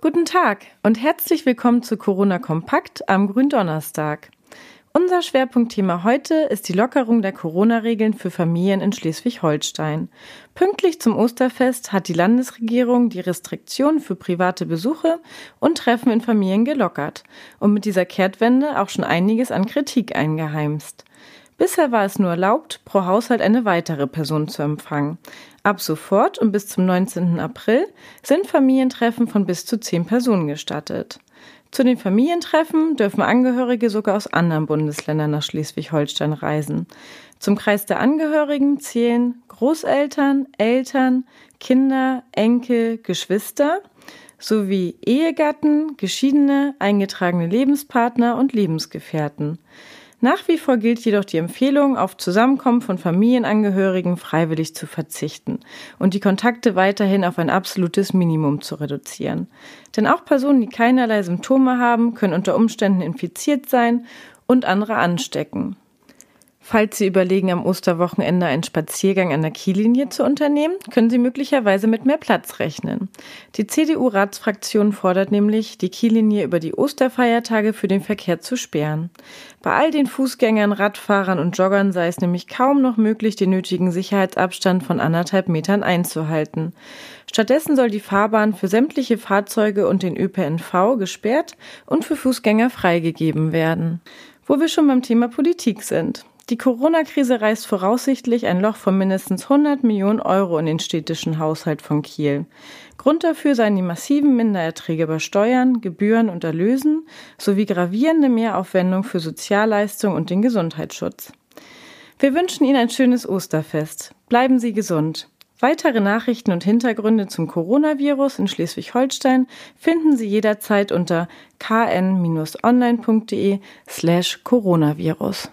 guten Tag und herzlich willkommen zu Corona Kompakt am Gründonnerstag. Unser Schwerpunktthema heute ist die Lockerung der Corona-Regeln für Familien in Schleswig-Holstein. Pünktlich zum Osterfest hat die Landesregierung die Restriktionen für private Besuche und Treffen in Familien gelockert und mit dieser Kehrtwende auch schon einiges an Kritik eingeheimst. Bisher war es nur erlaubt, pro Haushalt eine weitere Person zu empfangen. Ab sofort und bis zum 19. April sind Familientreffen von bis zu zehn Personen gestattet. Zu den Familientreffen dürfen Angehörige sogar aus anderen Bundesländern nach Schleswig-Holstein reisen. Zum Kreis der Angehörigen zählen Großeltern, Eltern, Kinder, Enkel, Geschwister sowie Ehegatten, Geschiedene, eingetragene Lebenspartner und Lebensgefährten. Nach wie vor gilt jedoch die Empfehlung, auf Zusammenkommen von Familienangehörigen freiwillig zu verzichten und die Kontakte weiterhin auf ein absolutes Minimum zu reduzieren. Denn auch Personen, die keinerlei Symptome haben, können unter Umständen infiziert sein und andere anstecken. Falls Sie überlegen, am Osterwochenende einen Spaziergang an der Kiellinie zu unternehmen, können Sie möglicherweise mit mehr Platz rechnen. Die CDU-Ratsfraktion fordert nämlich, die Kiellinie über die Osterfeiertage für den Verkehr zu sperren. Bei all den Fußgängern, Radfahrern und Joggern sei es nämlich kaum noch möglich, den nötigen Sicherheitsabstand von anderthalb Metern einzuhalten. Stattdessen soll die Fahrbahn für sämtliche Fahrzeuge und den ÖPNV gesperrt und für Fußgänger freigegeben werden. Wo wir schon beim Thema Politik sind. Die Corona-Krise reißt voraussichtlich ein Loch von mindestens 100 Millionen Euro in den städtischen Haushalt von Kiel. Grund dafür seien die massiven Mindererträge bei Steuern, Gebühren und Erlösen sowie gravierende Mehraufwendungen für Sozialleistungen und den Gesundheitsschutz. Wir wünschen Ihnen ein schönes Osterfest. Bleiben Sie gesund. Weitere Nachrichten und Hintergründe zum Coronavirus in Schleswig-Holstein finden Sie jederzeit unter kn-online.de slash Coronavirus.